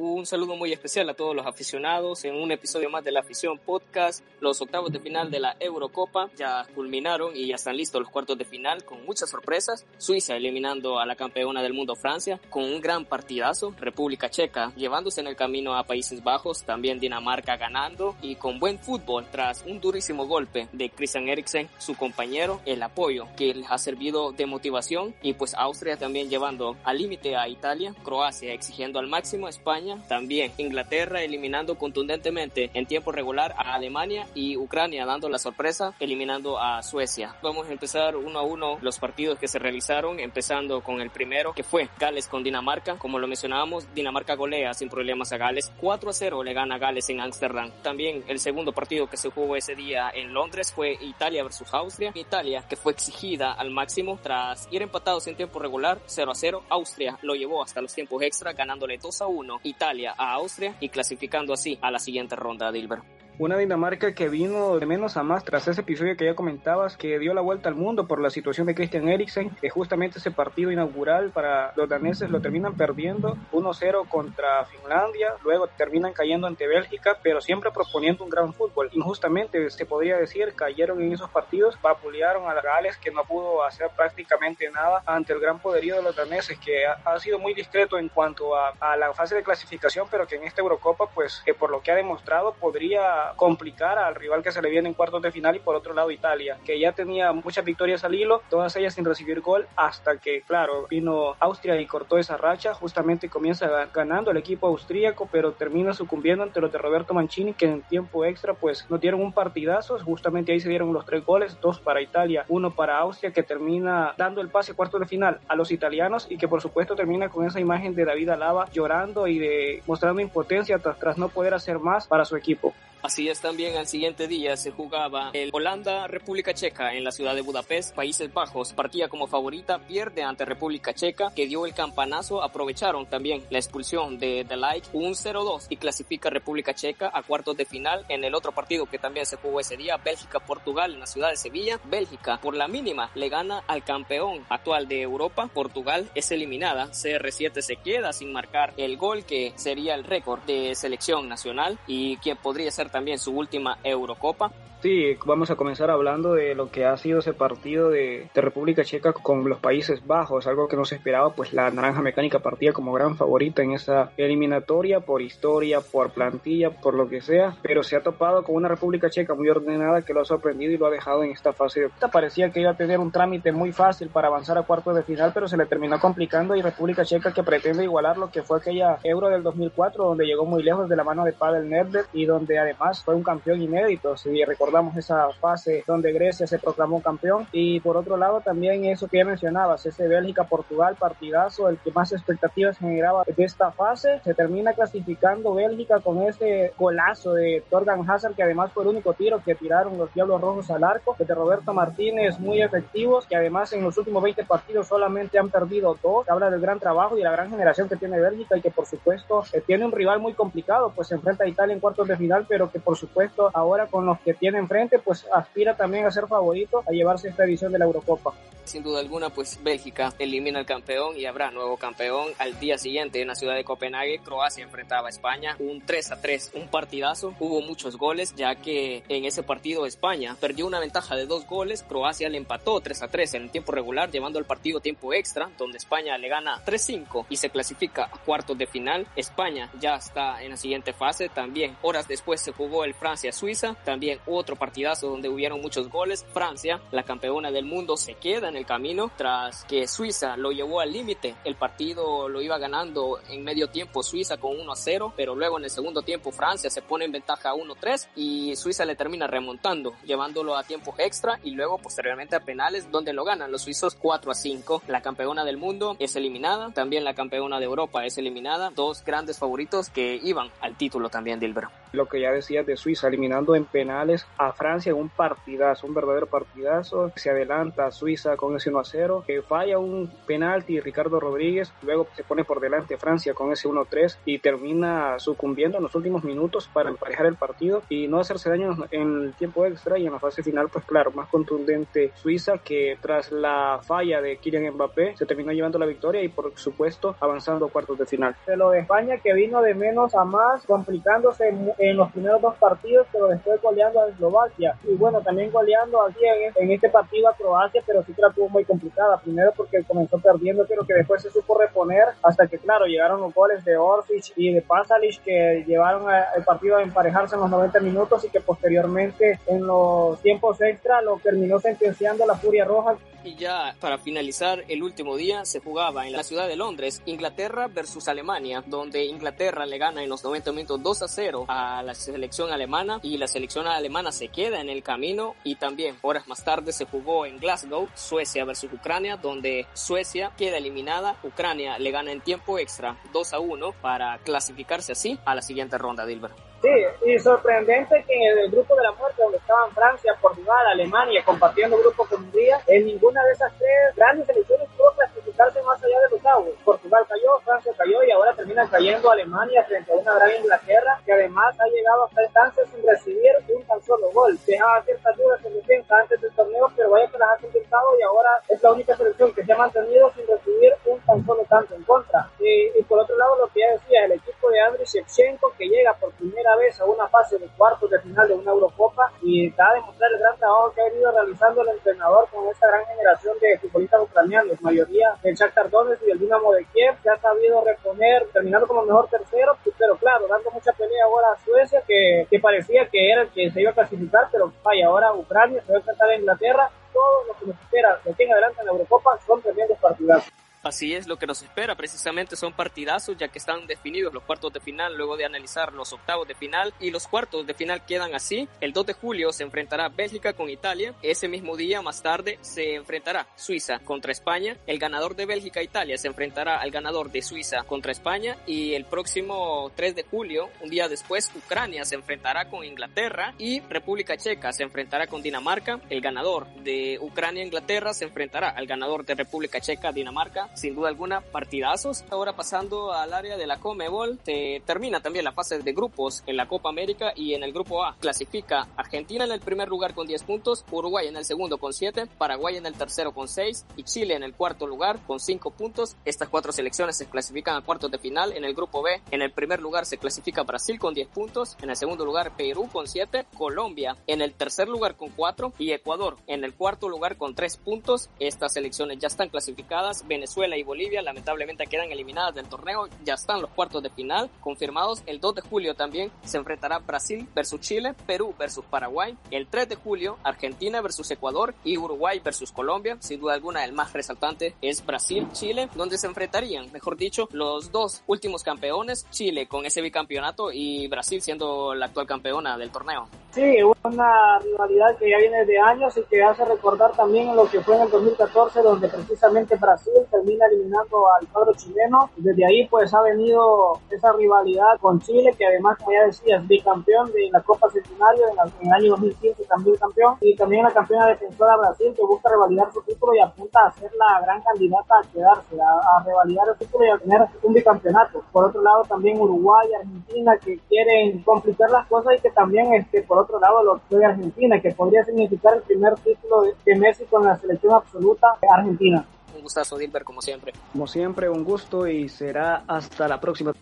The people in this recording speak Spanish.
Un saludo muy especial a todos los aficionados en un episodio más de la Afición Podcast. Los octavos de final de la Eurocopa ya culminaron y ya están listos los cuartos de final con muchas sorpresas. Suiza eliminando a la campeona del mundo Francia con un gran partidazo. República Checa llevándose en el camino a Países Bajos. También Dinamarca ganando y con buen fútbol tras un durísimo golpe de Christian Eriksen, su compañero, el apoyo que les ha servido de motivación y pues Austria también llevando al límite a Italia, Croacia exigiendo al máximo España también Inglaterra eliminando contundentemente en tiempo regular a Alemania y Ucrania dando la sorpresa eliminando a Suecia. Vamos a empezar uno a uno los partidos que se realizaron, empezando con el primero que fue Gales con Dinamarca. Como lo mencionábamos, Dinamarca golea sin problemas a Gales. 4 a 0 le gana Gales en Ámsterdam. También el segundo partido que se jugó ese día en Londres fue Italia versus Austria. Italia que fue exigida al máximo tras ir empatados en tiempo regular 0 a 0. Austria lo llevó hasta los tiempos extra ganándole 2 a 1. Italia a Austria y clasificando así a la siguiente ronda, Dilber. Una Dinamarca que vino de menos a más tras ese episodio que ya comentabas, que dio la vuelta al mundo por la situación de Christian Eriksen, que justamente ese partido inaugural para los daneses lo terminan perdiendo 1-0 contra Finlandia, luego terminan cayendo ante Bélgica, pero siempre proponiendo un gran fútbol. Injustamente se podría decir, cayeron en esos partidos, vapulearon a Gales que no pudo hacer prácticamente nada ante el gran poderío de los daneses, que ha, sido muy discreto en cuanto a, a, la fase de clasificación, pero que en esta Eurocopa, pues que por lo que ha demostrado, podría complicar al rival que se le viene en cuartos de final y por otro lado Italia, que ya tenía muchas victorias al hilo, todas ellas sin recibir gol, hasta que, claro, vino Austria y cortó esa racha, justamente comienza ganando el equipo austríaco, pero termina sucumbiendo ante los de Roberto Mancini, que en tiempo extra pues no dieron un partidazo, justamente ahí se dieron los tres goles, dos para Italia, uno para Austria, que termina dando el pase a cuartos de final a los italianos y que por supuesto termina con esa imagen de David Alaba llorando y de mostrando impotencia tras, tras no poder hacer más para su equipo. Así es también al siguiente día se jugaba el Holanda-República Checa en la ciudad de Budapest, Países Bajos. Partía como favorita, pierde ante República Checa, que dio el campanazo. Aprovecharon también la expulsión de The Light, un 0-2 y clasifica República Checa a cuartos de final en el otro partido que también se jugó ese día, Bélgica-Portugal en la ciudad de Sevilla. Bélgica por la mínima le gana al campeón actual de Europa. Portugal es eliminada. CR7 se queda sin marcar el gol que sería el récord de selección nacional y quien podría ser también su última Eurocopa. Sí, vamos a comenzar hablando de lo que ha sido ese partido de, República Checa con los Países Bajos, algo que no se esperaba, pues la Naranja Mecánica partía como gran favorita en esa eliminatoria por historia, por plantilla, por lo que sea, pero se ha topado con una República Checa muy ordenada que lo ha sorprendido y lo ha dejado en esta fase. Parecía que iba a tener un trámite muy fácil para avanzar a cuartos de final, pero se le terminó complicando y República Checa que pretende igualar lo que fue aquella Euro del 2004, donde llegó muy lejos de la mano de Pavel Nedved y donde además fue un campeón inédito. Si recordamos esa fase donde Grecia se proclamó campeón. Y por otro lado, también eso que ya mencionabas, ese Bélgica-Portugal partidazo, el que más expectativas generaba de esta fase. Se termina clasificando Bélgica con ese golazo de Torgan Hazard, que además fue el único tiro que tiraron los Diablos Rojos al arco, de Roberto Martínez, muy efectivos, que además en los últimos 20 partidos solamente han perdido dos. Habla del gran trabajo y la gran generación que tiene Bélgica y que por supuesto eh, tiene un rival muy complicado, pues se enfrenta a Italia en cuartos de final, pero que por supuesto ahora con los que tiene enfrente, pues aspira también a ser favorito a llevarse esta edición de la Eurocopa. Sin duda alguna, pues Bélgica elimina al campeón y habrá nuevo campeón al día siguiente en la ciudad de Copenhague. Croacia enfrentaba a España, un 3 a 3, un partidazo. Hubo muchos goles, ya que en ese partido España perdió una ventaja de dos goles. Croacia le empató 3 a 3 en el tiempo regular, llevando el partido tiempo extra, donde España le gana 3-5 y se clasifica a cuartos de final. España ya está en la siguiente fase. También horas después se jugó el Francia-Suiza, también otro partidazo donde hubieron muchos goles. Francia, la campeona del mundo, se queda en el camino tras que Suiza lo llevó al límite. El partido lo iba ganando en medio tiempo Suiza con 1 a 0, pero luego en el segundo tiempo Francia se pone en ventaja 1 3 y Suiza le termina remontando, llevándolo a tiempo extra y luego posteriormente a penales donde lo ganan los suizos 4 a 5. La campeona del mundo es eliminada, también la campeona de Europa es eliminada, dos grandes favoritos que iban al título también, Dilbert. Lo que ya decías de Suiza, eliminando en penales a Francia en un partidazo, un verdadero partidazo. Se adelanta Suiza con ese 1 a 0, que falla un penalti Ricardo Rodríguez, luego se pone por delante Francia con ese 1 3 y termina sucumbiendo en los últimos minutos para emparejar el partido y no hacerse daño en el tiempo extra y en la fase final, pues claro, más contundente Suiza que tras la falla de Kylian Mbappé se terminó llevando la victoria y por supuesto avanzando a cuartos de final. De España que vino de menos a más, complicándose en, los primeros dos partidos, pero después goleando a Eslovaquia y bueno, también goleando aquí en, este partido a Croacia, pero sí que la tuvo muy complicada. Primero porque comenzó perdiendo, pero que después se supo reponer hasta que, claro, llegaron los goles de Orsic y de Pasalic que llevaron el partido a emparejarse en los 90 minutos y que posteriormente en los tiempos extra lo terminó sentenciando la Furia Roja. Y ya para finalizar, el último día se jugaba en la ciudad de Londres, Inglaterra versus Alemania, donde Inglaterra le gana en los 90 minutos 2 a 0 a la selección alemana y la selección alemana se queda en el camino y también horas más tarde se jugó en Glasgow, Suecia versus Ucrania, donde Suecia queda eliminada, Ucrania le gana en tiempo extra 2 a 1 para clasificarse así a la siguiente ronda, Dilber. Sí, y sorprendente que en el grupo de la muerte, donde estaban Francia, Portugal, Alemania, compartiendo grupo con Hungría, en ninguna de esas tres grandes selecciones pudo clasificarse más allá de los aguas. Portugal cayó, Francia cayó y ahora termina cayendo Alemania frente a una gran Inglaterra, que además ha llegado hasta instancias sin recibir un tan solo gol. Dejaba ciertas dudas en defensa antes del torneo, pero vaya que las ha intentado y ahora es la única selección que se ha mantenido sin recibir un tan solo tanto en contra. Y, y por otro lado, lo que ya decía, el equipo de Andriy Shevchenko, que llega por primera vez a una fase de cuartos de final de una Eurocopa y está a demostrar el gran trabajo que ha venido realizando el entrenador con esta gran generación de futbolistas ucranianos, mayoría del Shakhtar Donetsk y del Dinamo de Kiev, que ha sabido reponer, terminando como mejor tercero, pero claro, dando mucha pelea ahora a Suecia, que, que parecía que era el que se iba a clasificar, pero vaya, ahora Ucrania se va a enfrentar a Inglaterra, todo lo que nos espera de aquí en adelante en la Eurocopa son tremendos partidos. Así es lo que nos espera, precisamente son partidazos ya que están definidos los cuartos de final luego de analizar los octavos de final y los cuartos de final quedan así. El 2 de julio se enfrentará Bélgica con Italia, ese mismo día más tarde se enfrentará Suiza contra España, el ganador de Bélgica-Italia se enfrentará al ganador de Suiza contra España. Y el próximo 3 de julio, un día después, Ucrania se enfrentará con Inglaterra y República Checa se enfrentará con Dinamarca, el ganador de Ucrania-Inglaterra se enfrentará al ganador de República Checa-Dinamarca sin duda alguna, partidazos. Ahora pasando al área de la Comebol, se termina también la fase de grupos en la Copa América y en el grupo A clasifica Argentina en el primer lugar con 10 puntos, Uruguay en el segundo con 7, Paraguay en el tercero con 6 y Chile en el cuarto lugar con 5 puntos. Estas cuatro selecciones se clasifican a cuartos de final. En el grupo B, en el primer lugar se clasifica Brasil con 10 puntos, en el segundo lugar Perú con 7, Colombia en el tercer lugar con 4 y Ecuador en el cuarto lugar con 3 puntos. Estas selecciones ya están clasificadas. Venezuela Venezuela y Bolivia lamentablemente quedan eliminadas del torneo, ya están los cuartos de final confirmados. El 2 de julio también se enfrentará Brasil versus Chile, Perú versus Paraguay. El 3 de julio Argentina versus Ecuador y Uruguay versus Colombia. Sin duda alguna el más resaltante es Brasil-Chile, donde se enfrentarían, mejor dicho, los dos últimos campeones, Chile con ese bicampeonato y Brasil siendo la actual campeona del torneo. Sí, una rivalidad que ya viene de años y que hace recordar también lo que fue en el 2014, donde precisamente Brasil termina eliminando al cuadro chileno. Desde ahí pues ha venido esa rivalidad con Chile, que además, como ya decías, bicampeón de la Copa Centenario en, el año 2015 también campeón, y también la campeona defensora Brasil que busca revalidar su título y apunta a ser la gran candidata a quedarse, a, revalidar el título y a tener un bicampeonato. Por otro lado también Uruguay, Argentina que quieren complicar las cosas y que también este, por otro lado lo de Argentina, que podría significar el primer título de, de Messi con la selección absoluta de Argentina. Un gustazo, Dilber, como siempre. Como siempre, un gusto y será hasta la próxima.